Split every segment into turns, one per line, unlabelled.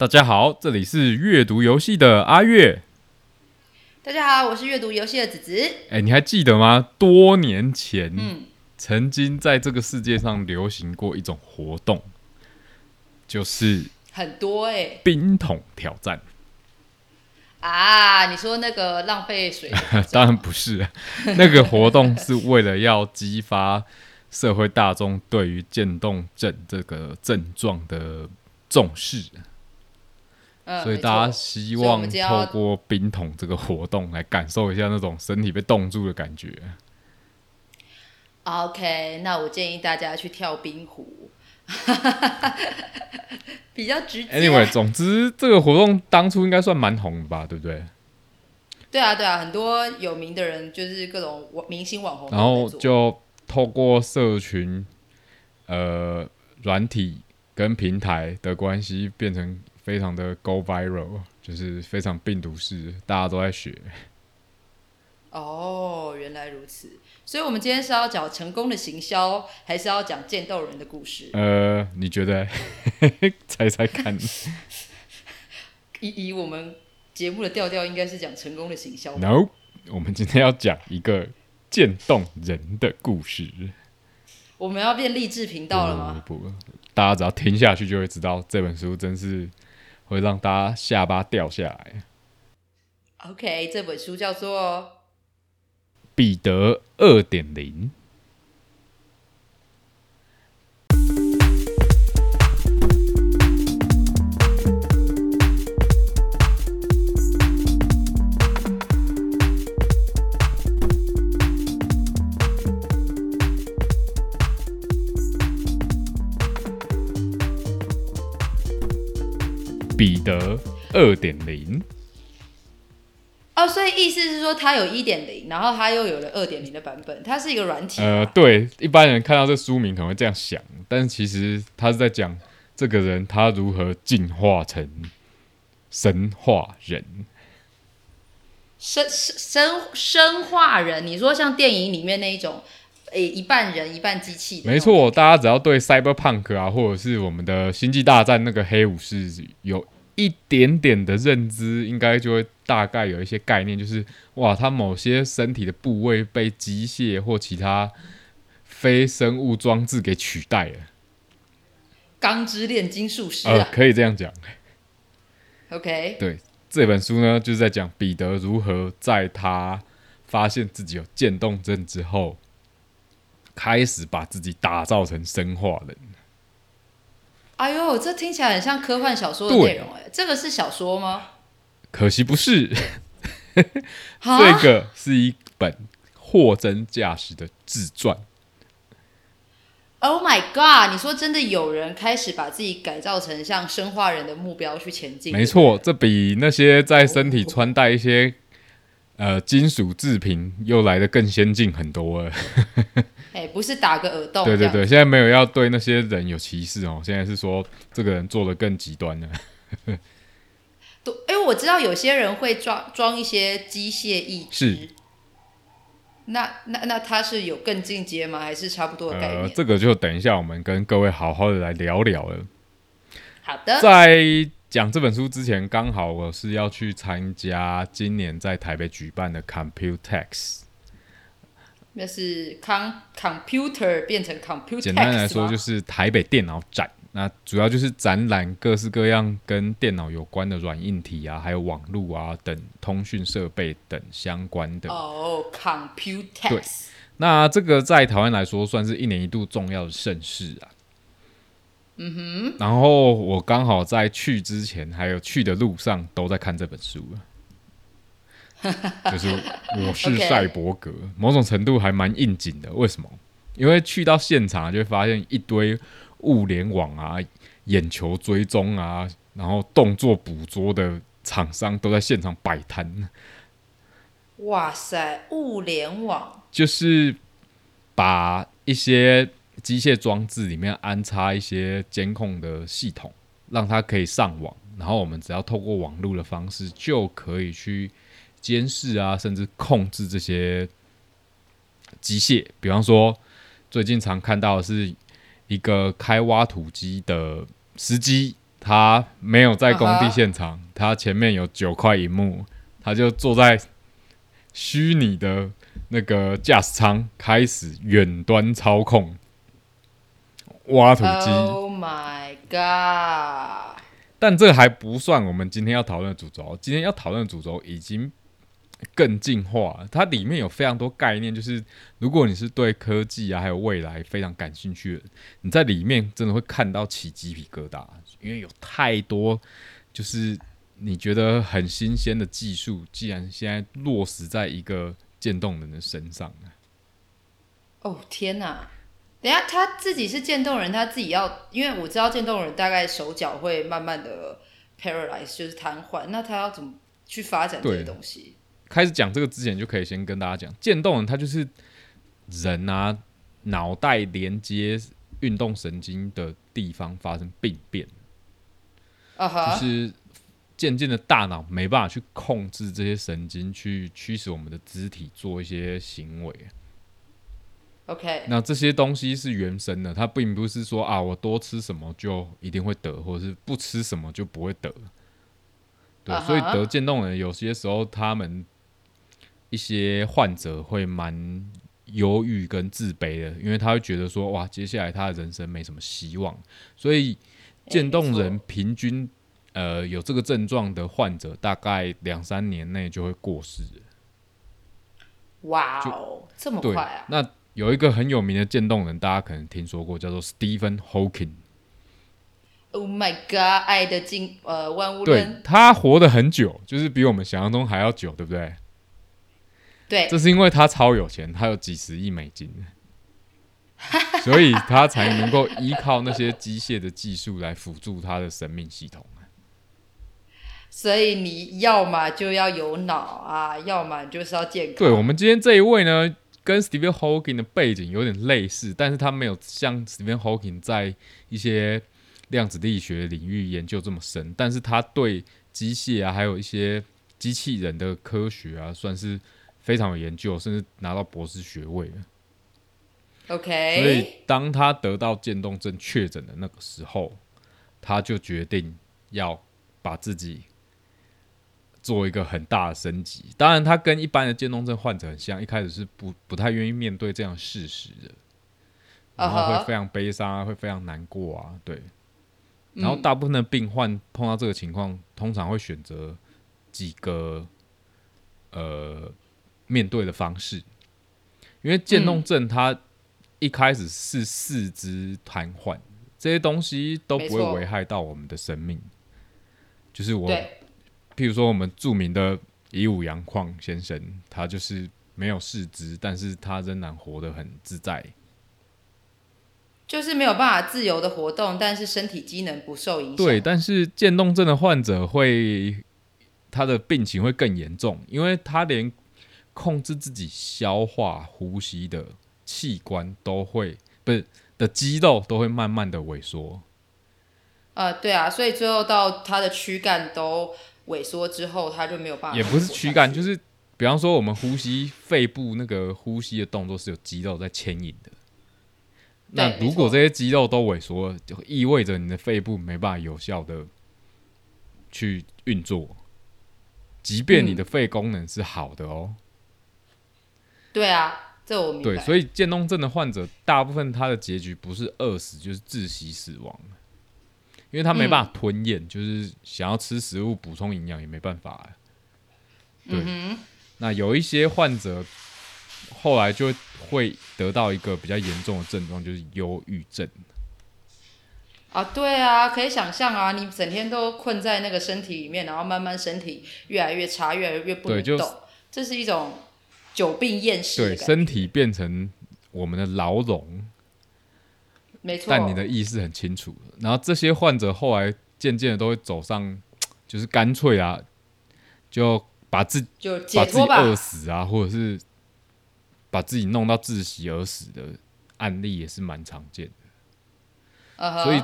大家好，这里是阅读游戏的阿月。
大家好，我是阅读游戏的子子。
哎，你还记得吗？多年前，
嗯，
曾经在这个世界上流行过一种活动，就是
很多哎、
冰桶挑战。
啊！你说那个浪费水
当然不是啊，那个活动是为了要激发社会大众对于渐冻症这个症状的重视，
嗯，
所以大家希望透过冰桶这个活动来感受一下那种身体被冻住的感觉。
OK，那我建议大家去跳冰壶，比较直接。
Anyway，总之这个活动当初应该算蛮红的吧，对不对？
对啊，对啊，很多有名的人就是各种网明星网红
然后就透过社群、呃软体跟平台的关系，变成非常的 go viral，就是非常病毒式，大家都在学。
哦，原来如此。所以，我们今天是要讲成功的行销，还是要讲剑斗人的故事？
呃，你觉得？猜猜看。
以以我们节目的调调，应该是讲成功的行销。
No，我们今天要讲一个渐冻人的故事。
我们要变励志频道了吗？
不不不，大家只要听下去就会知道，这本书真是会让大家下巴掉下来。
OK，这本书叫做
彼得二点零。彼得二点零，
哦，所以意思是说它有一点零，然后它又有了二点零的版本，它是一个软体。
呃，对，一般人看到这书名可能会这样想，但是其实他是在讲这个人他如何进化成神话人。
生生生生化人，你说像电影里面那一种，诶，一半人一半机器的，
没。错，大家只要对 cyberpunk 啊，或者是我们的星际大战那个黑武士有一点点的认知，应该就会大概有一些概念，就是哇，他某些身体的部位被机械或其他非生物装置给取代了，
钢之炼金术师
呃，
啊。
可以这样讲。
OK，
对，这本书呢，就是在讲彼得如何在他发现自己有渐冻症之后，开始把自己打造成生化人。
哎呦，这听起来很像科幻小说的内容哎，这个是小说吗？
可惜不是，这个是一本货真价实的自传。
Oh my god！你说真的有人开始把自己改造成像生化人的目标去前进？
没错，这比那些在身体穿戴一些呃金属制品又来的更先进很多了。
哎，不是打个耳洞。
对对对，，现在没有要对那些人有歧视哦，现在是说这个人做的更极端了。
对，因为我知道有些人会装装一些机械义肢。
是。
那那那他是有更进阶吗？还是差不多的概念？
呃，这个就等一下我们跟各位好好的来聊聊了。
好的。
在讲这本书之前，刚好我是要去参加今年在台北举办的 Computex。
那是 com computer 变成 computer，
简单来说，就是台北电脑展。那主要就是展览各式各样跟电脑有关的软硬体啊，还有网络啊等通讯设备等相关的。
哦
对
，computex。
那这个在台湾来说，算是一年一度重要的盛事啊。嗯哼。然后我刚好在去之前，还有去的路上，都在看这本书了。就是我是赛博格某种程度还蛮应景的。为什么？因为去到现场就会发现一堆物联网啊、眼球追踪啊，然后动作捕捉的厂商都在现场摆摊。
哇塞，物联网
就是把一些机械装置里面安插一些监控的系统，让它可以上网，然后我们只要透过网络的方式就可以去监视啊，甚至控制这些机械。比方说，最近常看到的是一个开挖土机的司机，他没有在工地现场，他前面有九块荧幕，他就坐在虚拟的那个驾驶舱，开始远端操控挖土机。
Oh my god！
但这还不算我们今天要讨论的主轴。今天要讨论的主轴已经更进化了，它里面有非常多概念，就是如果你是对科技啊还有未来非常感兴趣的，你在里面真的会看到起鸡皮疙瘩，因为有太多就是你觉得很新鲜的技术，既然现在落实在一个渐冻人的身上啊
哦天哪！等一下他自己是渐冻人，他自己要，因为我知道渐冻人大概手脚会慢慢的 paralyze，就是瘫痪，那他要怎么去发展这些东西？
开始讲这个之前，就可以先跟大家讲，渐冻人他就是人啊脑袋连接运动神经的地方发生病变，
啊哈，
就是渐渐的大脑没办法去控制这些神经，去驱使我们的肢体做一些行为。
OK，
那这些东西是原生的，它并不是说啊，我多吃什么就一定会得，或者是不吃什么就不会得。对所以得渐冻人有些时候他们一些患者会蛮忧郁跟自卑的，因为他会觉得说哇，接下来他的人生没什么希望，所以渐冻人平均呃有这个症状的患者，大概两三年内就会过世。
哇哦，这么
对
快啊！
那有一个很有名的渐冻人，大家可能听说过，叫做 Stephen Hawking。
Oh my god，爱的进呃万物
对
论，
他活得很久，就是比我们想象中还要久，对不对？
对
这是因为他超有钱，他有几十亿美金，所以他才能够依靠那些机械的技术来辅助他的生命系统。
所以你要么就要有脑啊，要么就是要健康。
对我们今天这一位呢，跟 Stephen Hawking 的背景有点类似，但是他没有像 Stephen Hawking 在一些量子力学领域研究这么深，但是他对机械啊，还有一些机器人的科学啊，算是非常有研究，甚至拿到博士学位了。所以当他得到渐冻症确诊的那个时候，他就决定要把自己做一个很大的升级。当然，他跟一般的渐冻症患者很像，一开始是不不太愿意面对这样事实的，然后会非常悲伤啊，会非常难过啊，对。
嗯
然后大部分的病患碰到这个情况，通常会选择几个呃面对的方式，因为渐冻症它一开始是四肢瘫痪，这些东西都不会危害到我们的生命。就是我，
对，
譬如说我们著名的以武洋匡先生，他就是没有四肢，但是他仍然活得很自在。
就是没有办法自由的活动，但是身体机能不受影响。
对，但是渐冻症的患者会，他的病情会更严重，因为他连控制自己消化、呼吸的器官都会不是的肌肉都会慢慢的萎缩。
呃，对啊，所以最后到他的躯干都萎缩之后，它就没有办法。
也不是躯干，就是比方说我们呼吸肺部那个呼吸的动作是有肌肉在牵引的。那如果这些肌肉都萎缩了，就意味着你的肺部没办法有效的去运作，即便你
嗯
的肺功能是好的哦。
对啊，这我明白。
对，所以渐冻症的患者大部分他的结局不是饿死就是窒息死亡，因为他没办法吞咽，就是想要吃食物补充营养也没办法啊。对，
嗯
那有一些患者后来就会得到一个比较严重的症状，就是忧郁症。
啊，对啊，可以想象啊，你整天都困在那个身体里面，然后慢慢身体越来越差，越来越不能动，这是一种久病厌世
对，身体变成我们的牢笼，
没错。
但你的意识很清楚。然后这些患者后来渐渐的都会走上，就是干脆啊，就把自
就
把自己
解脱吧。
饿死啊，或者是把自己弄到窒息而死的案例也是蛮常见的。
嗯哼
所以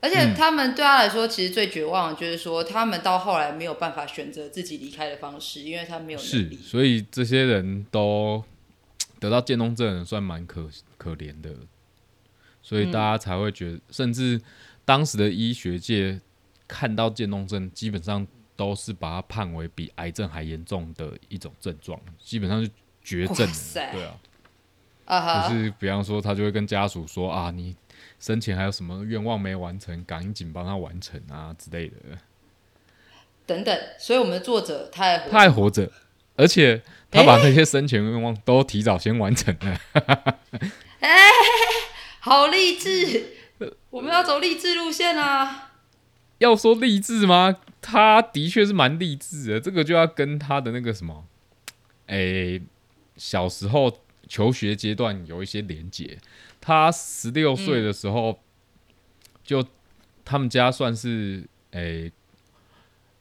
而且他们对他来说，其实最绝望的就是说，他们到后来没有办法选择自己离开的方式，因为他没有能
是，
力。
所以这些人都 得到渐冻症算蛮可可怜的，所以大家才会觉得，甚至当时的医学界看到渐冻症，基本上都是把它判为比癌症还严重的一种症状，基本上是绝症对啊，
啊哈，
就是比方说，他就会跟家属说啊，你生前还有什么愿望没完成，赶紧帮他完成啊之类的。
等等，所以我们的作者他还
他还活着，而且他把那些生前愿望都提早先完成了。
好励志，我们要走励志路线啊！
要说励志吗？他的确是蛮励志的，这个就要跟他的那个什么，诶、小时候求学阶段有一些连结。他十六岁的时候，就他们家算是诶、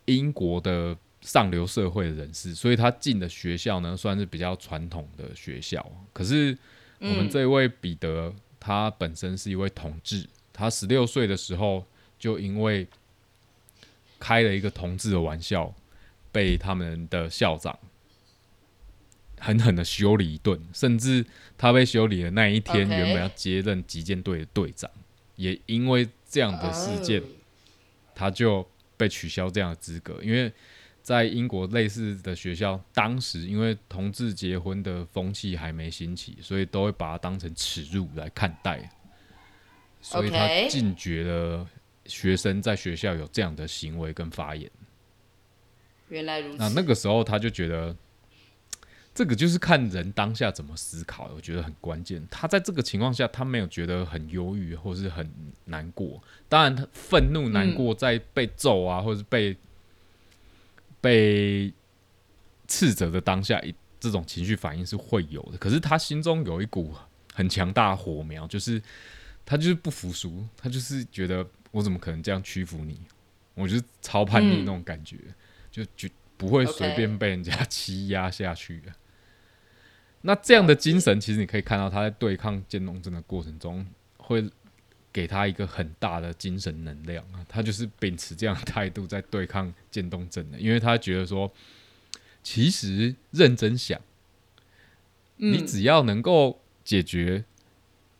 英国的上流社会的人士，所以他进的学校呢，算是比较传统的学校。可是我们
嗯
这位彼得，他本身是一位同志，他十六岁的时候就因为开了一个同志的玩笑，被他们的校长狠狠的修理一顿，甚至他被修理的那一天原本要接任击剑队的队长，也因为这样的事件，
哦
他就被取消这样的资格，因为在英国类似的学校，当时因为同志结婚的风气还没兴起，所以都会把它当成耻辱来看待，所以他禁绝了学生在学校有这样的行为跟发言。
原来如此。
那那个时候他就觉得，这个就是看人当下怎么思考，我觉得很关键。他在这个情况下，他没有觉得很忧郁或是很难过，当然他愤怒、难过，在被揍啊，或者是被被斥责的当下，一这种情绪反应是会有的。可是他心中有一股很强大的火苗，就是他就是不服输，他就是觉得我怎么可能这样屈服你？我就是超叛逆
嗯
那种感觉。就就不会随便被人家欺压下去的。那这样的精神，其实你可以看到他在对抗渐冻症的过程中，会给他一个很大的精神能量啊。他就是秉持这样的态度在对抗渐冻症的，因为他觉得说，其实认真想，你
嗯
只要能够解决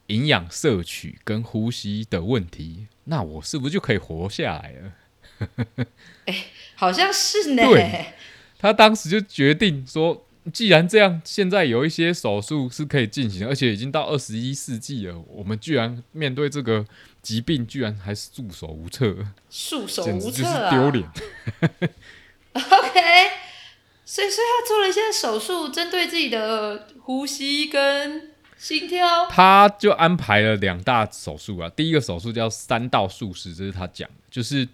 营养摄取跟呼吸的问题，那我是不是就可以活下来了？
好像是呢。
对他当时就决定说，既然这样，现在有一些手术是可以进行，而且已经到二十一世纪了，我们居然面对这个疾病，居然还是束手无策，
束手无策啊！
丢脸。
OK，所以所以他做了一些手术，针对自己的呼吸跟心跳。
他就安排了两大手术啊，第一个手术叫三道术式，这是他讲的，就是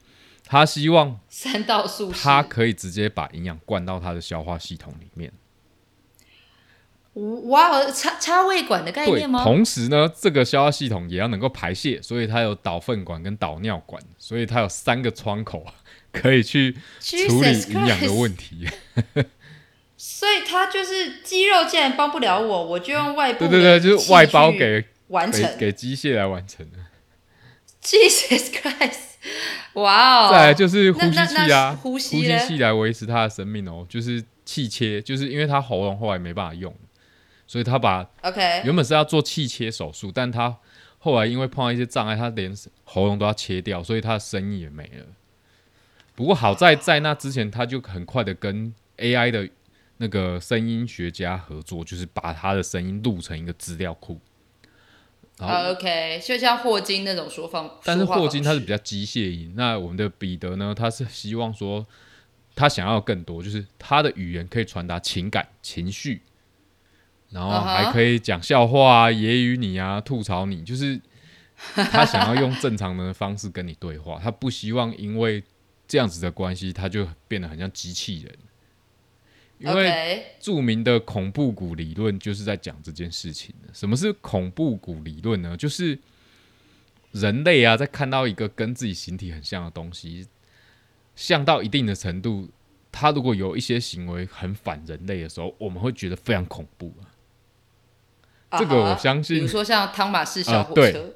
他希望
三道术士，
他可以直接把营养灌到他的消化系统里面。
哇，插插胃管的概念，吗？
同时呢，这个消化系统也要能够排泄，所以它有导粪管跟导尿管，所以它有三个窗口可以去处理营养的问题。
所以它就是肌肉既然帮不了我，我就用外部
对对对，就是外包给给
完成。
给机械来完成的。
Jesus Christ！哇哦！
再来就是呼吸器啊，
呼吸
器来维持它的生命哦，就是气切，就是因为它喉咙后来没办法用，所以他把
OK，
原本是要做气切手术，但他后来因为碰到一些障碍，他连喉咙都要切掉，所以他的声音也没了。不过好在在那之前，他就很快的跟 AI 的那个声音学家合作，就是把他的声音录成一个资料库。
OK，就像霍金那种说放，
但是霍金他是比较机械音，那我们的彼得呢，他是希望说他想要更多，就是他的语言可以传达情感、情绪，然后还可以讲笑话啊、揶揄你啊、吐槽你，就是 他想要用正常的方式跟你对话，他不希望因为这样子的关系，他就变得很像机器人。因为著名的恐怖谷理论就是在讲这件事情的。什么是恐怖谷理论呢？就是人类啊，在看到一个跟自己形体很像的东西，像到一定的程度，他如果有一些行为很反人类的时候，我们会觉得非常恐怖啊。这个我相信
比如说像汤马士小火车，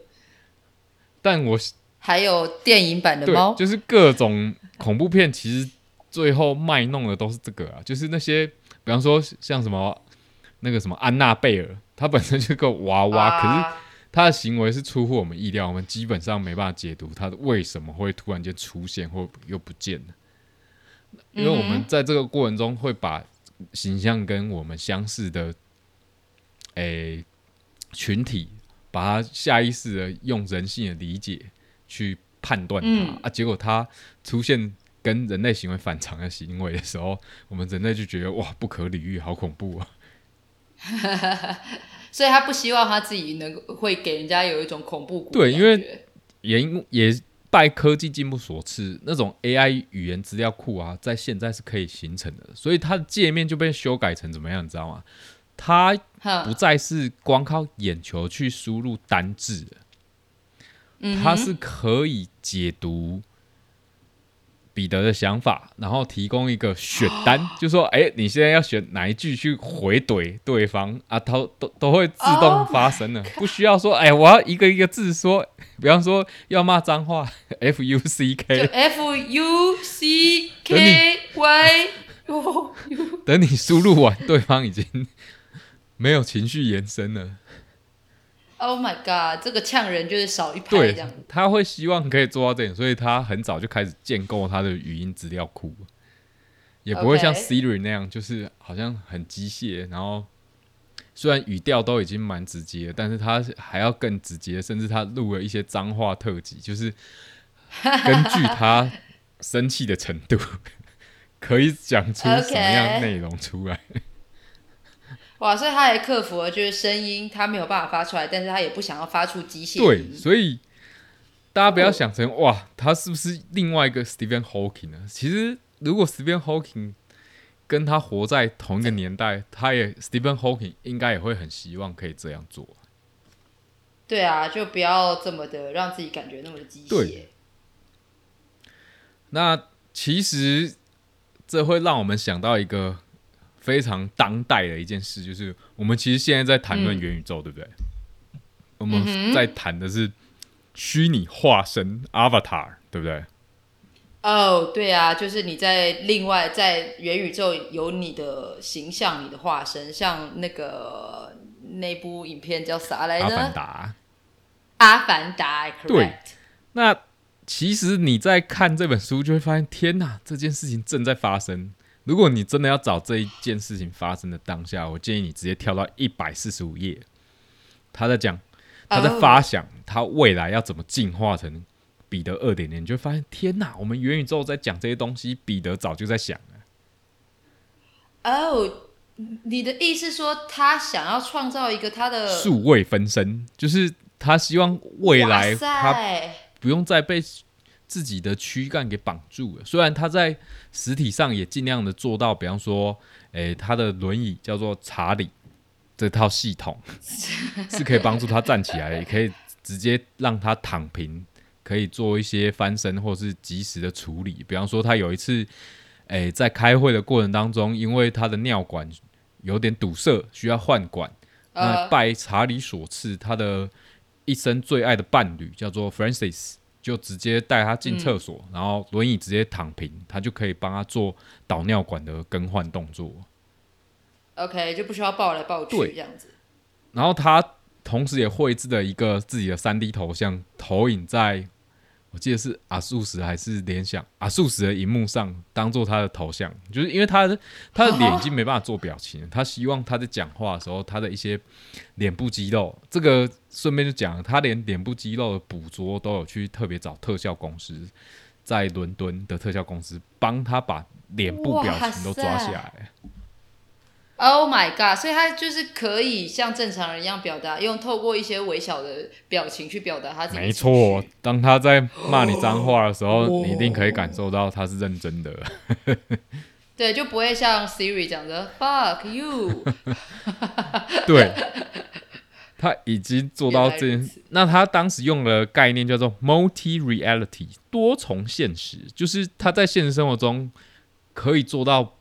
但我
还有电影版的
对
猫，
就是各种恐怖片，其实最后卖弄的都是这个啊，就是那些，比方说像什么那个什么安娜贝尔，她本身就是个娃娃，可是它的行为是出乎我们意料，我们基本上没办法解读它为什么会突然间出现或又不见了。因为我们在这个过程中会把形象跟我们相似的，诶群体，把它下意识的用人性的理解去判断它啊，结果它出现跟人类行为反常的行为的时候，我们人类就觉得哇不可理喻，好恐怖啊！
所以他不希望他自己能会给人家有一种恐怖
对，因为也也。拜科技进步所赐，那种 AI 语言资料库啊，在现在是可以形成的，所以它的界面就被修改成怎么样，你知道吗？它不再是光靠眼球去输入单字，它是可以解读。彼得的想法，然后提供一个选单，就说：“哎，你现在要选哪一句去回怼对方啊？都都都会自动发生的，不需要说，哎，我要一个一个字说。比方说要骂脏话，F U C
K，F U C K Y，
等你输入完，对方已经没有情绪延伸了。”
Oh my god！这个呛人就是少一拍这样。
他会希望可以做到这点，所以他很早就开始建构他的语音资料库，也不会像 Siri 那样，就是好像很机械。然后虽然语调都已经蛮直接，但是他还要更直接，甚至他录了一些脏话特辑，就是根据他生气的程度，可以讲出什么样 内容出来。
哇！所以他还克服了，就是声音他没有办法发出来，但是他也不想要发出机械
对，所以大家不要想成哇，他是不是另外一个 Stephen Hawking 呢？其实如果 Stephen Hawking 跟他活在同一个年代，他也 Stephen Hawking 应该也会很希望可以这样做。
对啊，就不要这么的让自己感觉那么的机械。
那其实这会让我们想到一个。非常当代的一件事，就是我们其实现在在谈论元宇宙，对不对？我们在谈的是虚拟化身 （Avatar），对不对？
哦，对啊，就是你在另外在元宇宙有你的形象、你的化身，像那个那部影片叫啥来着？阿
凡达。
阿凡达，
对。那其实你在看这本书，就会发现，天哪，这件事情正在发生。如果你真的要找这一件事情发生的当下，我建议你直接跳到一百四十五页，他在讲，他在发想他未来要怎么进化成彼得二点零，你就发现天哪，我们元宇宙在讲这些东西，彼得早就在想了。
哦，你的意思说他想要创造一个他的
数位分身，就是他希望未来他不用再被。自己的躯干给绑住了，虽然他在实体上也尽量的做到，比方说，诶，他的轮椅叫做查理这套系统 是可以帮助他站起来，也可以直接让他躺平，可以做一些翻身或是及时的处理。比方说，他有一次，诶，在开会的过程当中，因为他的尿管有点堵塞，需要换管，那拜查理所赐，他的一生最爱的伴侣叫做 Francis。就直接带他进厕所，然后轮椅直接躺平，他就可以帮他做导尿管的更换动作。
OK，就不需要抱来抱去这样子。
然后他同时也绘制了一个自己的三 D 头像，投影在。我记得是阿素石还是联想阿素石的荧幕上，当做他的头像，就是因为他的他的脸已经没办法做表情，他希望他在讲话的时候，他的一些脸部肌肉，这个顺便就讲，他连脸部肌肉的捕捉都有去特别找特效公司，在伦敦的特效公司帮他把脸部表情都抓下来。
Oh my god！所以他就是可以像正常人一样表达，用透过一些微小的表情去表达他自己。
没错，当他在骂你脏话的时候，你一定可以感受到他是认真的。
对，就不会像 Siri 讲的 “fuck you”。
对，他已经做到这件事。那他当时用的概念叫做 “multi reality”，多重现实，就是他在现实生活中可以做到。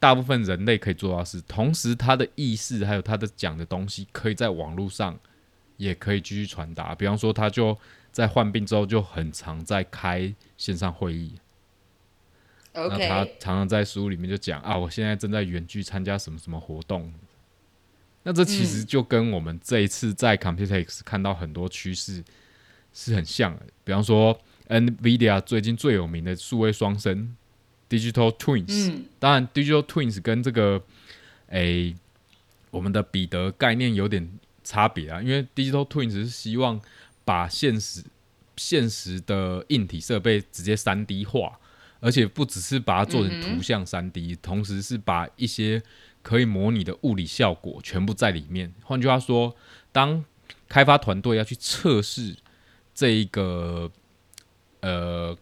大部分人类可以做到是，同时他的意识还有他的讲的东西，可以在网络上也可以继续传达。比方说，他就在患病之后就很常在开线上会议。
那
他常常在书里面就讲啊，我现在正在远距参加什么什么活动。那这其实就跟我们这一次在 Computex 看到很多趋势是很像的。比方说，NVIDIA 最近最有名的数位双生 Digital Twins，
嗯。
当然 Digital Twins 跟这个诶、我们的彼得概念有点差别啊，因为 Digital Twins 是希望把现实现实的硬体设备直接三 D 化，而且不只是把它做成图像三 D，、同时是把一些可以模拟的物理效果全部在里面。换句话说，当开发团队要去测试这一个呃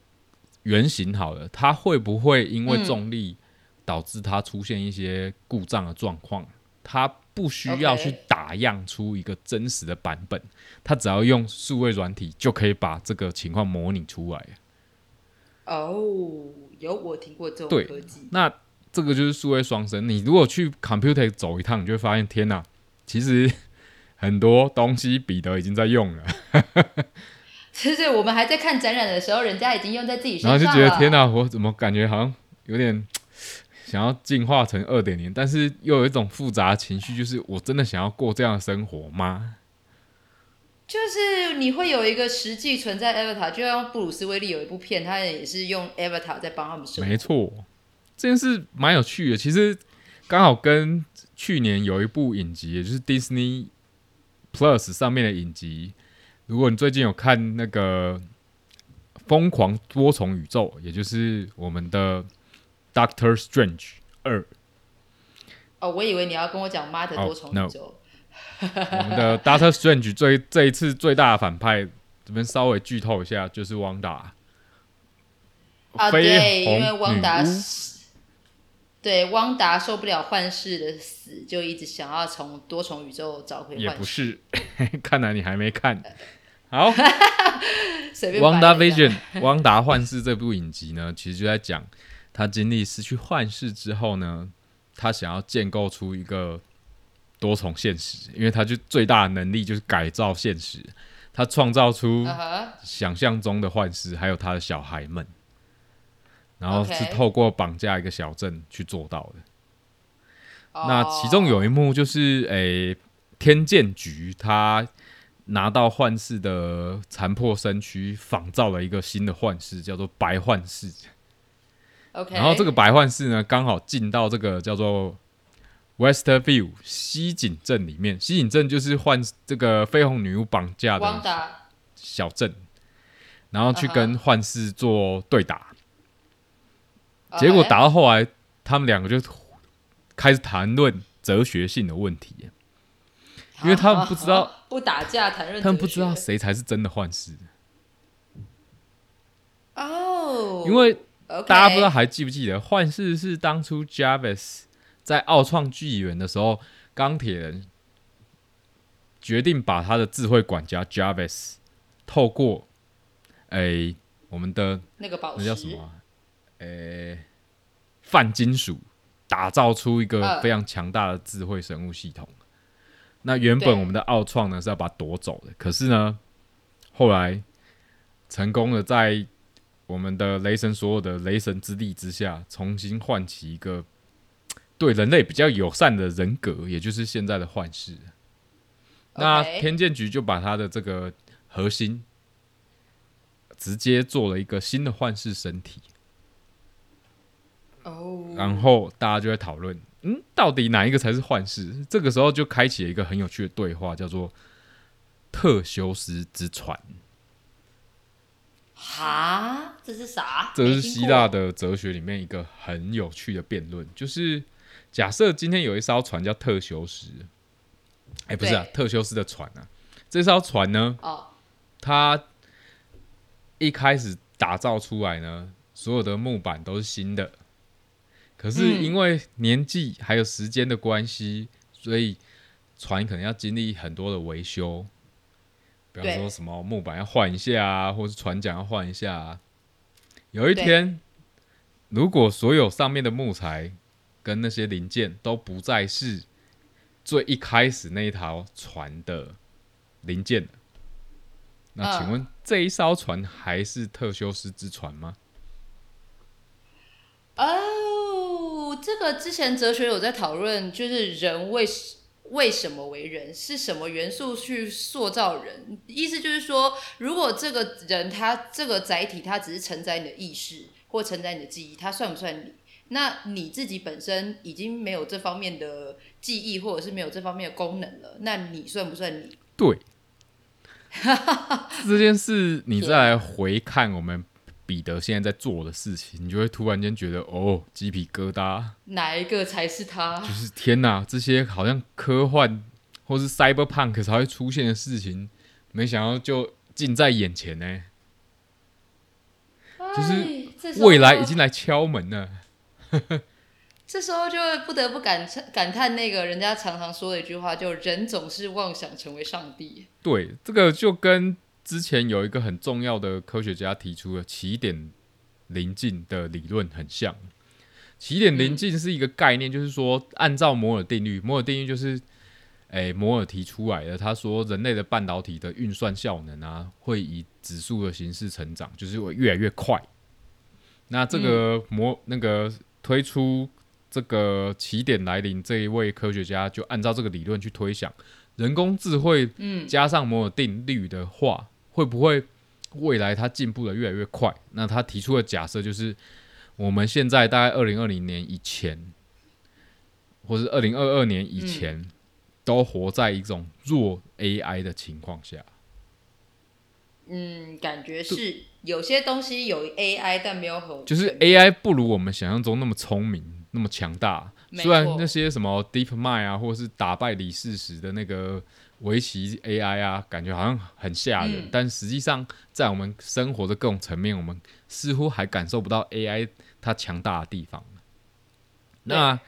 原型好了，它会不会因为重力导致它出现一些故障的状况？它不需要去打样出一个真实的版本，它只要用数位软体就可以把这个情况模拟出来。
哦，有我听过这种
对
科技，
那这个就是数位双生。你如果去 Computer 走一趟，你就会发现，天哪，其实 很多东西彼得已经在用了，
就是我们还在看展览的时候，人家已经用在自己身上了。
后就觉得天哪，我怎么感觉好像有点想要进化成二点零，但是又有一种复杂的情绪，就是我真的想要过这样的生活吗？
就是你会有一个实际存在 Avatar，就像布鲁斯威利有一部片，他也是用 Avatar 在帮他们生活。
没错，这件事蛮有趣的。其实刚好跟去年有一部影集，也就是 Disney Plus 上面的影集，如果你最近有看那个《疯狂多重宇宙》，也就是我们的 Doctor Strange 二，
哦，我以为你要跟我讲妈的
哦
多重宇宙。
我们的 Doctor Strange 最这一次最大的反派，这边稍微剧透一下，就是汪达。
啊，对，因为汪达对汪达受不了幻视的死，就一直想要从多重宇宙找回
也
幻视。
不是，看来你还没看。好，
随便
汪达
掰了一下
Vision》汪达幻视这部影集呢，其实就在讲他经历失去幻视之后呢，他想要建构出一个多重现实，因为他就最大的能力就是改造现实，他创造出想象中的幻视，还有他的小孩们，然后是透过绑架一个小镇去做到的。
哦。
那其中有一幕就是，诶、天剑局他拿到幻视的残破身躯，仿造了一个新的幻视，叫做白幻视。
OK，
然后这个白幻视呢，刚好进到这个叫做 Westview 西井镇里面。西井镇就是幻这个绯红女巫绑架的小镇，然后去跟幻视做对打。结果打到后来，他们两个就开始谈论哲学性的问题，因为他们不知道
不打架谈论，
他们不知道谁才是真的幻视，
哦，
因为大家不知道还记不记得，幻视是当初 Jarvis 在奥创纪元的时候，钢铁人决定把他的智慧管家 Jarvis 透过诶、我们的
那个宝石
那叫什么、啊？诶、泛金属打造出一个
嗯
非常强大的智慧生物系统。那原本我们的奥创呢是要把它夺走的，可是呢，后来成功的在我们的雷神所有的雷神之力之下，重新唤起一个对人类比较友善的人格，也就是现在的幻视。那天剑局就把它的这个核心直接做了一个新的幻视身体，
哦，
然后大家就在讨论，嗯，到底哪一个才是幻视？这个时候就开启了一个很有趣的对话，叫做特修斯之船。
哈，这是啥？
这是希腊的哲学里面一个很有趣的辩论，就是假设今天有一艘船叫特修斯，哎、不是啊，特修斯的船啊，这艘船呢，
哦，
它一开始打造出来呢，所有的木板都是新的，可是
嗯。
因为年纪还有时间的关系，所以船可能要经历很多的维修，比方说什么木板要换一下啊，或是船桨要换一下啊。有一天，如果所有上面的木材跟那些零件都不再是最一开始那一条船的零件了那请问这一艘船还是特修斯之船吗？
哦，这个之前哲学有在讨论，就是人为为什么为人，是什么元素去塑造人？意思就是说，如果这个人他这个载体，他只是承载你的意识或承载你的记忆，他算不算你？那你自己本身已经没有这方面的记忆，或者是没有这方面的功能了，那你算不算你？
对，这件事你再来回看我们彼得现在在做的事情，你就会突然间觉得哦，鸡皮疙瘩。
哪一个才是他？
就是天哪，这些好像科幻或是 cyberpunk 才会出现的事情，没想到就近在眼前呢。就是未来已经来敲门了。
这时候就会不得不感叹感叹那个人家常常说的一句话，就人总是妄想成为上帝。
对，这个就跟之前有一个很重要的科学家提出了起点临近的理论很像。起点临近是一个概念，就是说按照摩尔定律，摩尔定律就是诶摩尔提出来的。他说人类的半导体的运算效能啊，会以指数的形式成长，就是会越来越快。那这个摩那个。推出这个起点来临，这一位科学家就按照这个理论去推想，人工智慧加上摩尔定律的话，会不会未来它进步的越来越快？那他提出的假设就是，我们现在大概二零二零年以前，或是二零二二年以前，都活在一种弱 AI 的情况下。
嗯，感觉是有些东西有 AI，但没有很
就是 AI 不如我们想象中那么聪明，那么强大。虽然那些什么 DeepMind 啊，或者是打败李世石的那个围棋 AI 啊，感觉好像很吓人，但实际上在我们生活的各种层面，我们似乎还感受不到 AI 它强大的地方。那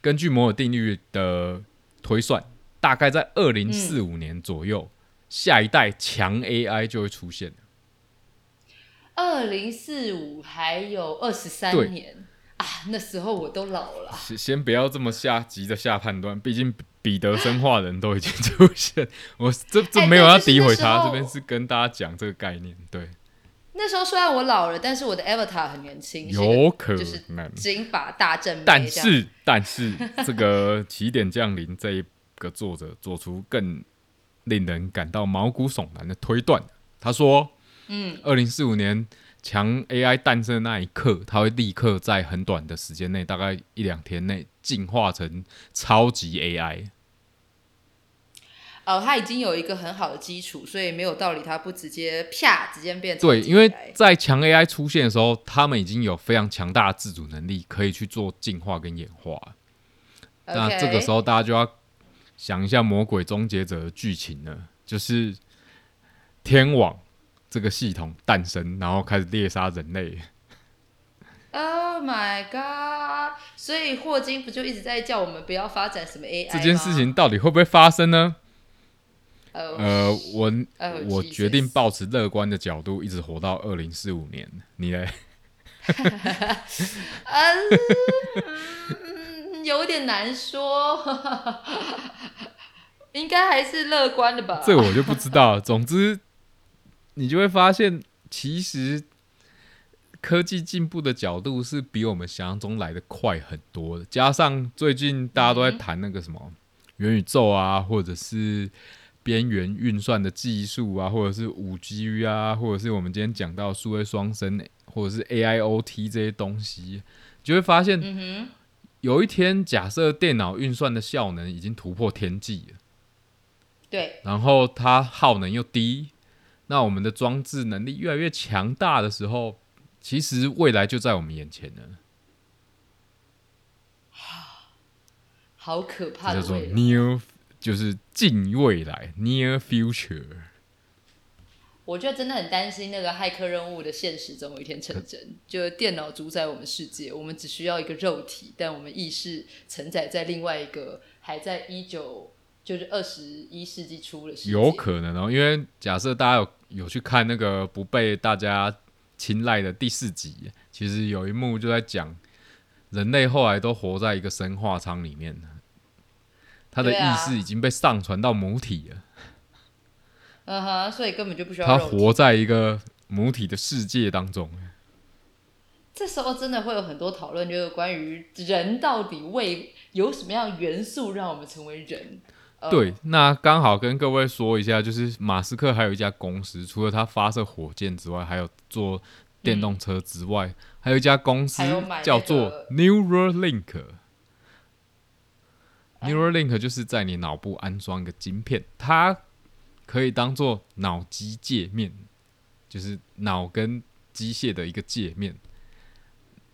根据摩尔定律的推算，大概在二零四五年左右。下一代强 AI 就会出现
二零四五还有二十三年啊，那时候我都老了。
先先不要这么下急着下判断，毕竟彼得生化人都已经出现。我这这没有要诋毁他，这边是跟大家讲这个概念。对，
那时候虽然我老了，但是我的 Avatar 很年轻，
有可
能金发大正。
但是但是这个起点降临这一个作者做出更。令人感到毛骨悚然的推断，他说：“嗯，二零四五年强 AI 诞生的那一刻，它会立刻在很短的时间内，大概一两天内进化成超级 AI。
哦，它已经有一个很好的基础，所以没有道理它不直接啪直接变。
对，因为在强 AI 出现的时候，他们已经有非常强大的自主能力，可以去做进化跟演化。那这个时候，大家就要。”想一下《魔鬼终结者》的剧情了，就是天网这个系统诞生，然后开始猎杀人类。
Oh my god！所以霍金不就一直在叫我们不要发展什么 AI？
这件事情到底会不会发生呢？呃，我我决定保持乐观的角度，一直活到二零四五年。你嘞？
有点难说，应该还是乐观的吧。
这我就不知道。总之，你就会发现，其实科技进步的角度是比我们想象中来的快很多的。加上最近大家都在谈那个什么元宇宙啊，或者是边缘运算的技术啊，或者是五 G 啊，或者是我们今天讲到数位双生，或者是 AIoT 这些东西，就会发现。有一天，假设电脑运算的效能已经突破天际了，
对，
然后它耗能又低，那我们的装置能力越来越强大的时候，其实未来就在我们眼前了。
好可怕的！
叫做 near，就是近未来 near future。
我觉得真的很担心那个骇客任务的现实总有一天成真，就电脑主宰我们世界，我们只需要一个肉体，但我们意识承载在另外一个还在一九就是二十一世纪初的世界。
有可能哦，因为假设大家有有去看那个不被大家青睐的第四集，其实有一幕就在讲人类后来都活在一个生化舱里面，他的意识已经被上传到母体了。
嗯哼，所以根本就不需要。
他活在一个母体的世界当中。
这时候真的会有很多讨论，就是关于人到底为有什么样元素让我们成为人。哦
对，那刚好跟各位说一下，就是马斯克还有一家公司，除了他发射火箭之外，还有做电动车之外，还有一家公司叫做 Neuralink。Neuralink 就是在你脑部安装一个晶片，它可以当做脑机界面，就是脑跟机械的一个界面。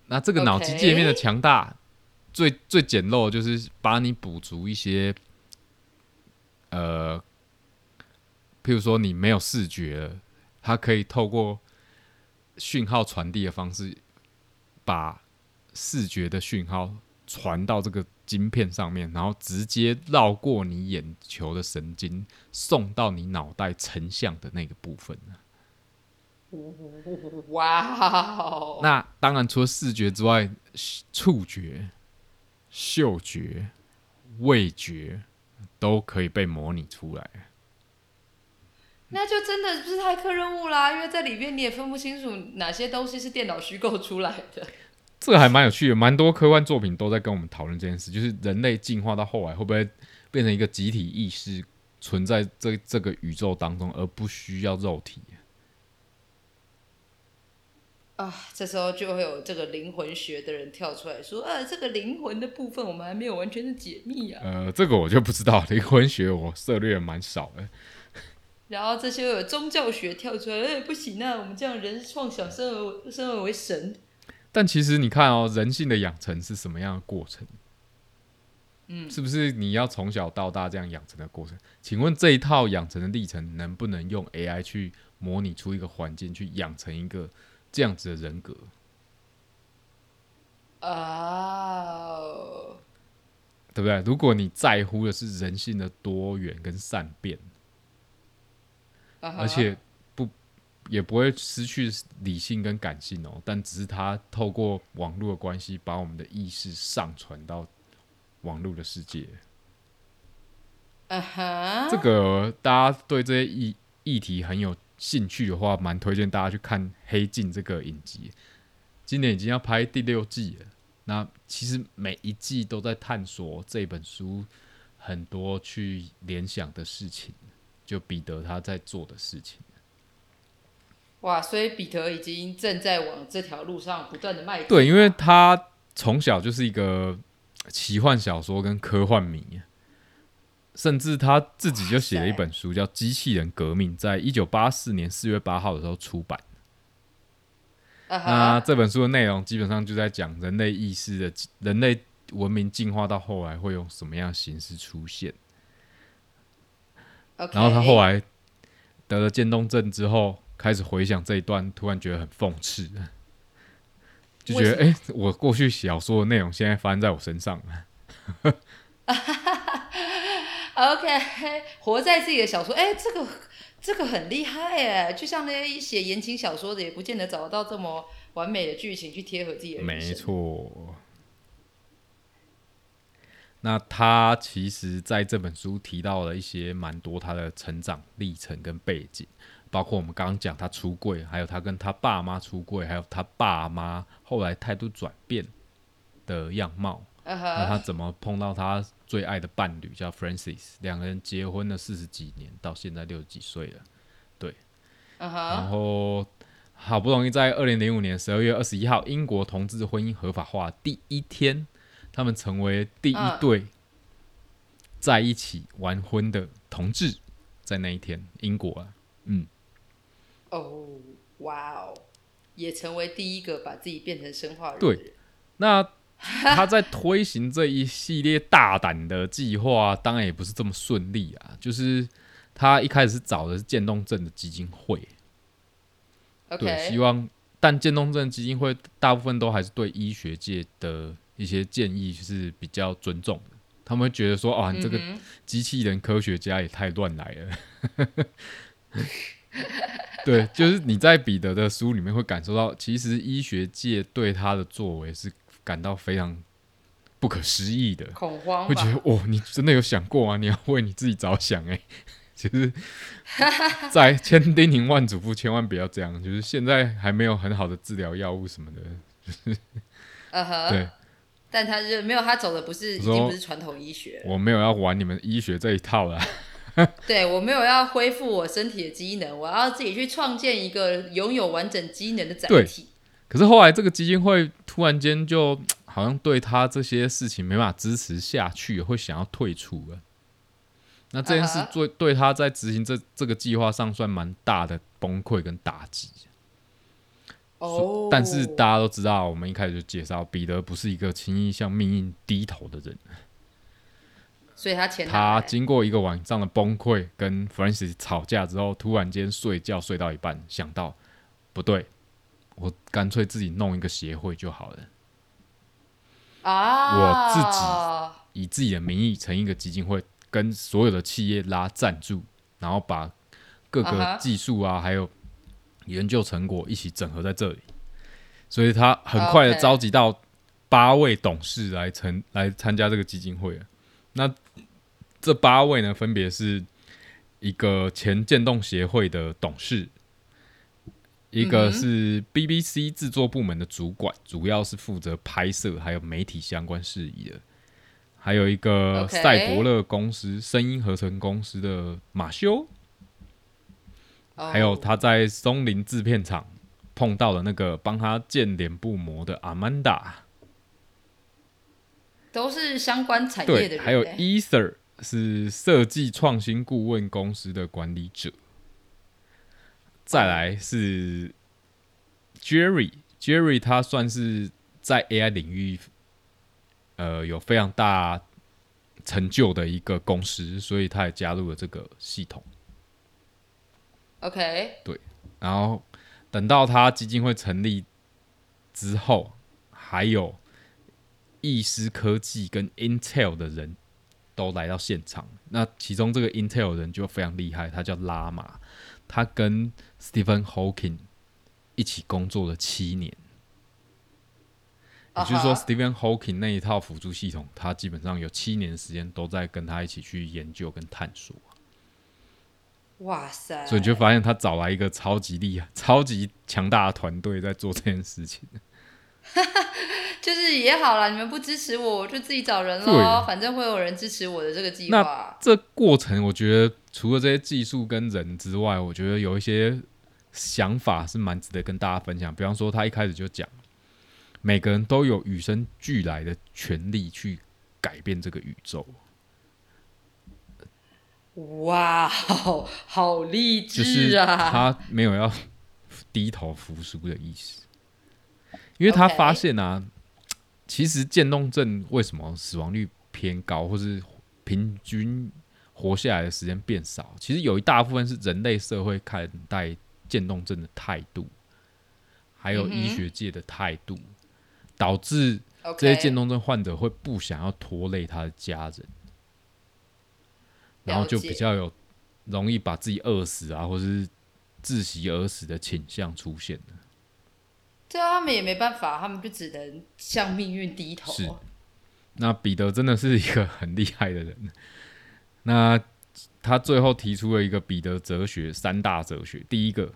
那这个脑机界面的强大最最简陋的就是把你补足一些，呃，譬如说你没有视觉了，它可以透过讯号传递的方式，把视觉的讯号传到这个晶片上面，然后直接绕过你眼球的神经，送到你脑袋成像的那个部分。
哇哦，
那当然，除了视觉之外，触觉、嗅觉、味觉都可以被模拟出来。
那就真的不是骇客任务啦，因为在里面你也分不清楚哪些东西是电脑虚构出来的。
这个还蛮有趣的，蛮多科幻作品都在跟我们讨论这件事，就是人类进化到后来会不会变成一个集体意识存在这这个宇宙当中，而不需要肉体。
啊，这时候就会有这个灵魂学的人跳出来说：“啊，这个灵魂的部分我们还没有完全的解密啊。
呃，这个我就不知道，灵魂学我涉猎蛮少的。
然后这些有宗教学跳出来，哎，不行啊，我们这样人创想生而生而为神。
但其实你看哦，人性的养成是什么样的过程？
嗯，
是不是你要从小到大这样养成的过程？请问这一套养成的历程能不能用 AI 去模拟出一个环境，去养成一个这样子的人格？
啊，
对不对？如果你在乎的是人性的多元跟善变，而且不也不会失去理性跟感性哦，但只是他透过网络的关系，把我们的意识上传到网络的世界。
啊哈，
这个大家对这些议议题很有兴趣的话，蛮推荐大家去看《黑镜》这个影集。今年已经要拍第六季了。那其实每一季都在探索这本书很多去联想的事情，就彼得他在做的事情。
哇，所以彼得已经正在往这条路上不断的迈进。
对，因为他从小就是一个奇幻小说跟科幻迷，甚至他自己就写了一本书叫《机器人革命》，在一九八四年四月八号的时候出版。那这本书的内容基本上就在讲人类意识的人类文明进化到后来会用什么样的形式出现。然后他后来得了渐冻症之后，开始回想这一段，突然觉得很讽刺，就觉得哎、我过去小说的内容现在发生在我身上了。
OK，活在自己的小说，哎、这个这个很厉害哎，就像那些写言情小说的，也不见得找得到这么完美的剧情去贴合自己的
没。错。那他其实在这本书提到了一些蛮多他的成长历程跟背景，包括我们刚刚讲他出柜，还有他跟他爸妈出柜，还有他爸妈后来态度转变的样貌。
啊
那他，怎么碰到他最爱的伴侣叫 Francis，两个人结婚了四十几年，到现在六十几岁了。然
啊哈，
后好不容易在二零零五年十二月二十一号，英国同志婚姻合法化第一天，他们成为第一
嗯
对在一起完婚的同志，在那一天，英国啊，嗯，
哦，哇哦，也成为第一个把自己变成生化人。
对。那 他在推行这一系列大胆的计划，当然也不是这么顺利啊。就是他一开始是找的是渐冻症的基金会，对，希望，但渐冻症基金会大部分都还是对医学界的一些建议是比较尊重的。他们会觉得说，啊，你这个机器人科学家也太乱来了。对，就是你在彼得的书里面会感受到，其实医学界对他的作为是感到非常不可思议的，
恐慌
会觉得？哦，你真的有想过吗？你要为你自己着想哎、其实，在千叮咛万嘱咐，千万不要这样。就是现在还没有很好的治疗药物什么的，
啊哈，
对，
但他就没有，他走的不是已经不是传统医学。
我没有要玩你们医学这一套啦。
对我没有要恢复我身体的机能，我要自己去创建一个拥有完整机能的载体。
可是后来这个基金会突然间就好像对他这些事情没办法支持下去，会想要退出了。那这件事
啊哈
对对他在执行这这个计划上算蛮大的崩溃跟打击。
哦，
但是大家都知道，我们一开始就介绍，彼得不是一个轻易向命运低头的人。
所以他前
他经过一个晚上的崩溃，跟 Francis 吵架之后，突然间睡觉睡到一半，想到不对，我干脆自己弄一个协会就好了，
啊，
我自己以自己的名义成一个基金会，跟所有的企业拉赞助，然后把各个技术啊，还有研究成果一起整合在这里。所以他很快的召集到八位董事来成来参加这个基金会了。那这八位呢，分别是一个前渐动协会的董事，一个是 BBC 制作部门的主管，主要是负责拍摄还有媒体相关事宜的。还有一个赛博勒公司声音合成公司的马修，
哦。
还有他在松林制片厂碰到了那个帮他建脸部膜的阿曼达，
都是相关产业的
对，
人，
还有
欸
Ether 是设计创新顾问公司的管理者，再来是 Jerry，Jerry 他算是在 AI 领域呃有非常大成就的一个公司，所以他也加入了这个系统。
OK，对
然后等到他基金会成立之后，还有易思科技跟 Intel 的人都来到现场。那其中这个 Intel 人就非常厉害，他叫拉玛，他跟 Stephen Hawking 一起工作了七年。也就是说，Stephen Hawking 那一套辅助系统，他基本上有七年时间都在跟他一起去研究跟探索。
哇塞，
所以你就发现他找来一个超级厉害、超级强大的团队在做这件事情。
就是也好啦，你们不支持我，我就自己找人
对
喽，反正会有人支持我的这个计划。
这过程，我觉得除了这些技术跟人之外，我觉得有一些想法是蛮值得跟大家分享。比方说，他一开始就讲，每个人都有与生俱来的权利去改变这个宇宙，
哇，好好励
就是
志啊！
他没有要低头服输的意思，因为他发现啊，其实渐冻症为什么死亡率偏高，或是平均活下来的时间变少，其实有一大部分是人类社会看待渐冻症的态度，还有医学界的态度，导致这些渐冻症患者会不想要拖累他的家人，然后就比较有容易把自己饿死啊，或是窒息而死的倾向出现了。
对啊，他们也没办法，他们就只能向命运低头。
是那彼得真的是一个很厉害的人。那他最后提出了一个彼得哲学三大哲学，第一个，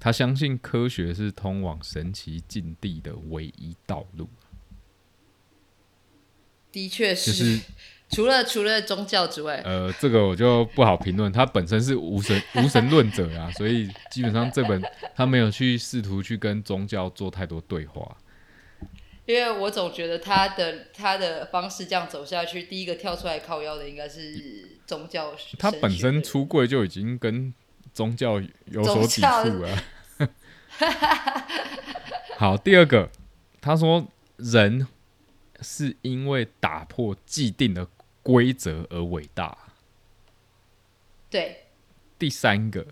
他相信科学是通往神奇境地的唯一道路，
的确是，
就是
除了除了宗教之外，
呃，这个我就不好评论，他本身是无神 无神论者啊，所以基本上这本他没有去试图去跟宗教做太多对话。
因为我总觉得他的他的方式这样走下去，第一个跳出来靠腰的应该是宗教学。
他本身出柜就已经跟宗教有所抵触啊。好，第二个，他说人是因为打破既定的规则而伟大。
对
第三个，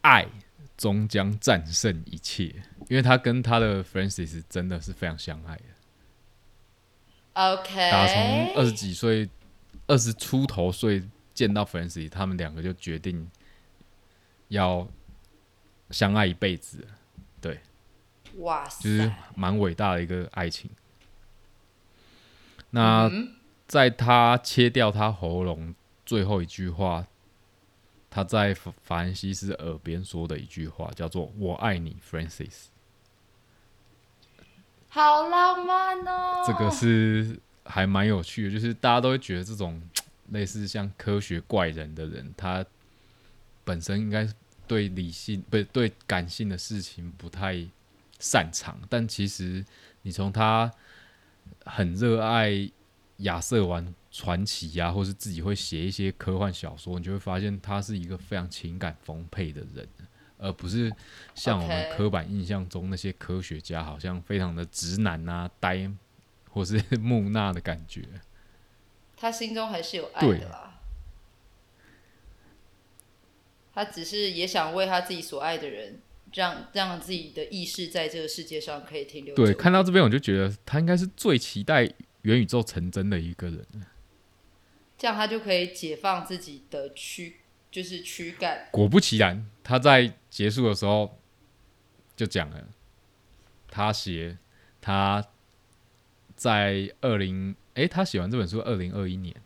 爱终将战胜一切，因为他跟他的 Francis 真的是非常相爱的。
，OK，
打从二十几岁、二十出头岁见到 Francis，他们两个就决定要相爱一辈子对，
哇塞，
就是蛮伟大的一个爱情。那
嗯
在他切掉他喉咙最后一句话，他在法法兰西斯耳边说的一句话叫做“我爱你，Francis”。
好浪漫哦！
这个是还蛮有趣的，就是大家都会觉得这种类似像科学怪人的人，他本身应该对理性不对感性的事情不太擅长，但其实你从他很热爱亚瑟王传奇呀，或是自己会写一些科幻小说，你就会发现他是一个非常情感丰沛的人。而不是像我们刻板印象中那些科学家，好像非常的直男啊、呆或是 木讷的感觉。
他心中还是有爱的啦。他只是也想为他自己所爱的人，让让自己的意识在这个世界上可以停留。
对，看到这边我就觉得他应该是最期待元宇宙成真的一个人。
这样他就可以解放自己的躯。就是躯干。
果不其然，他在结束的时候就讲了，他写他在二零哎，他写完这本书二零二一年，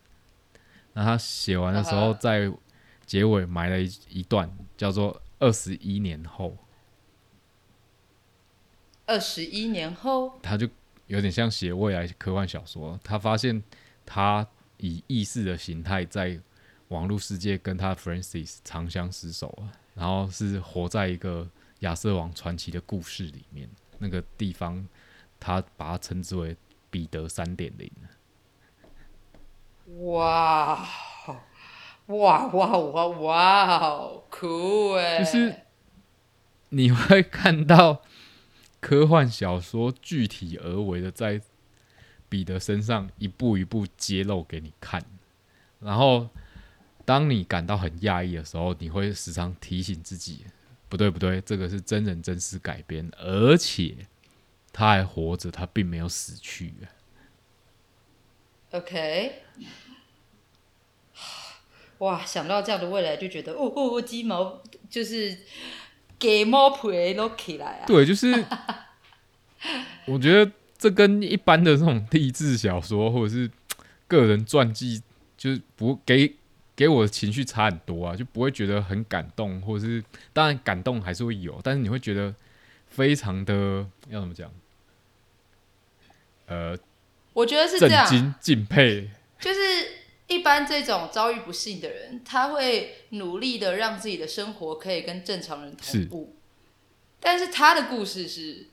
那他写完的时候在结尾埋了一一段，叫做二十一年后。
二十一年后，
他就有点像写未来科幻小说。他发现他以意识的形态在。网络世界跟他 Francis 长相厮守啊，然后是活在一个亚瑟王传奇的故事里面。那个地方，他把它称之为彼得三点零。
哇，哇哇哇哇，酷哎！
就是你会看到科幻小说具体而为的在彼得身上一步一步揭露给你看，然后。当你感到很讶异的时候，你会时常提醒自己：不对，不对，这个是真人真事改编，而且他还活着，他并没有死去。
OK，哇，想到这样的未来，就觉得哦哦哦，鸡毛就是给猫皮都起来啊！
对，就是 我觉得这跟一般的这种励志小说或者是个人传记，就是不给。给我的情绪差很多啊，就不会觉得很感动，或者是当然感动还是会有，但是你会觉得非常的要怎么讲？呃，
我觉得是这样，
震惊、敬佩。
就是一般这种遭遇不幸的人，他会努力的让自己的生活可以跟正常人同步，但是他的故事是，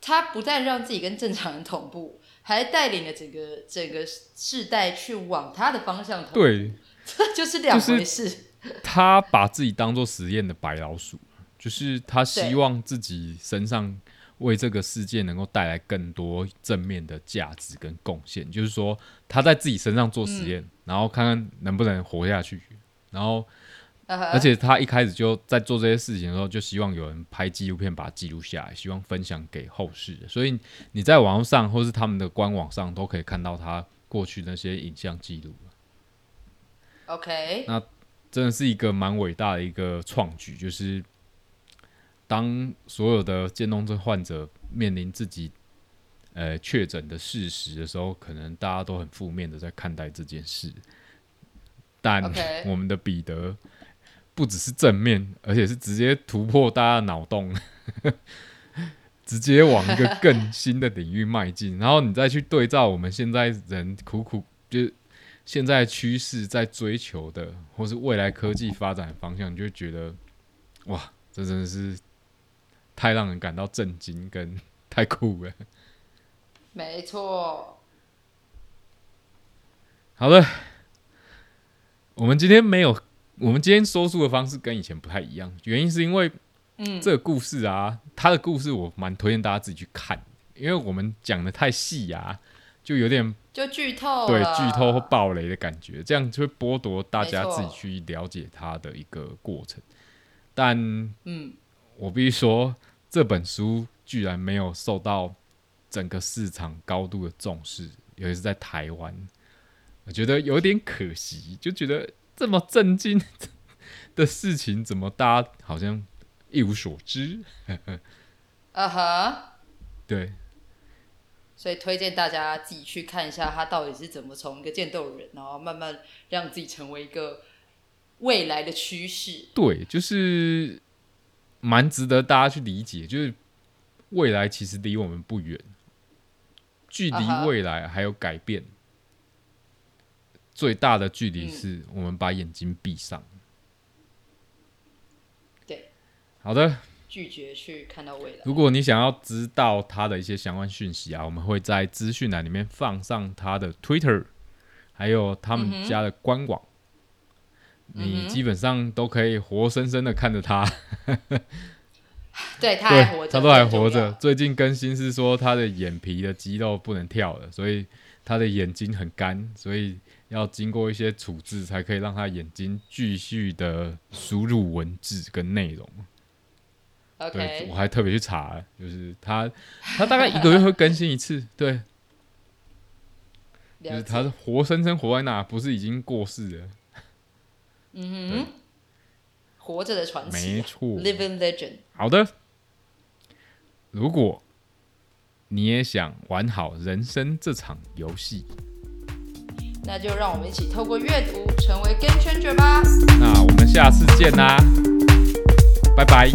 他不但让自己跟正常人同步，还带领了整个整个世代去往他的方向同步。
对。
就是两回事。
他把自己当做实验的白老鼠，就是他希望自己身上为这个世界能够带来更多正面的价值跟贡献。就是说，他在自己身上做实验，然后看看能不能活下去。然后，而且他一开始就在做这些事情的时候，就希望有人拍纪录片把它记录下来，希望分享给后世。所以你在网络上或是他们的官网上都可以看到他过去那些影像记录。
OK，
那真的是一个蛮伟大的一个创举，就是当所有的渐冻症患者面临自己呃确诊的事实的时候，可能大家都很负面的在看待这件事，但 我们的彼得不只是正面，而且是直接突破大家的脑洞，直接往一个更 新的领域迈进，然后你再去对照我们现在人苦苦就。现在趋势在追求的，或是未来科技发展方向，你就觉得，哇，这真的是太让人感到震惊，跟太酷了。
没错。
好的，我们今天没有，我们今天说书的方式跟以前不太一样，原因是因为，嗯，这个故事啊，他的故事我蛮推荐大家自己去看，因为我们讲的太细啊。就有点
就剧透，
对剧透或暴雷的感觉，这样就会剥夺大家自己去了解它的一个过程。但，嗯，我必须说，这本书居然没有受到整个市场高度的重视，尤其是在台湾，我觉得有点可惜。就觉得这么震惊 的事情，怎么大家好像一无所知？
啊 哈，
对。
所以推荐大家自己去看一下，他到底是怎么从一个剑斗人，然后慢慢让自己成为一个未来的趋势。
对，就是蛮值得大家去理解，就是未来其实离我们不远，距离未来还有改变，最大的距离
嗯。
是我们把眼睛闭上。
对，
好的，
拒绝去看到未来。
如果你想要知道他的一些相关讯息啊，我们会在资讯栏里面放上他的 Twitter，还有他
嗯
们家的官网，你基本上都可以活生生的看着他。
对，他还活着，
他都还活着。。最近更新是说他的眼皮的肌肉不能跳了，所以他的眼睛很干，所以要经过一些处置才可以让他眼睛继续的输入文字跟内容。对
OK，
我还特别去查，就是他他大概一个月会更新一次，对，就是他是。活生生活在那，不是已经过世了。
嗯哼，活着的传奇啊
没错
，，Living Legend。
好的，如果你也想玩好人生这场游戏，
那就让我们一起透过阅读成为 Game Changer 吧。
那我们下次见啦，拜拜。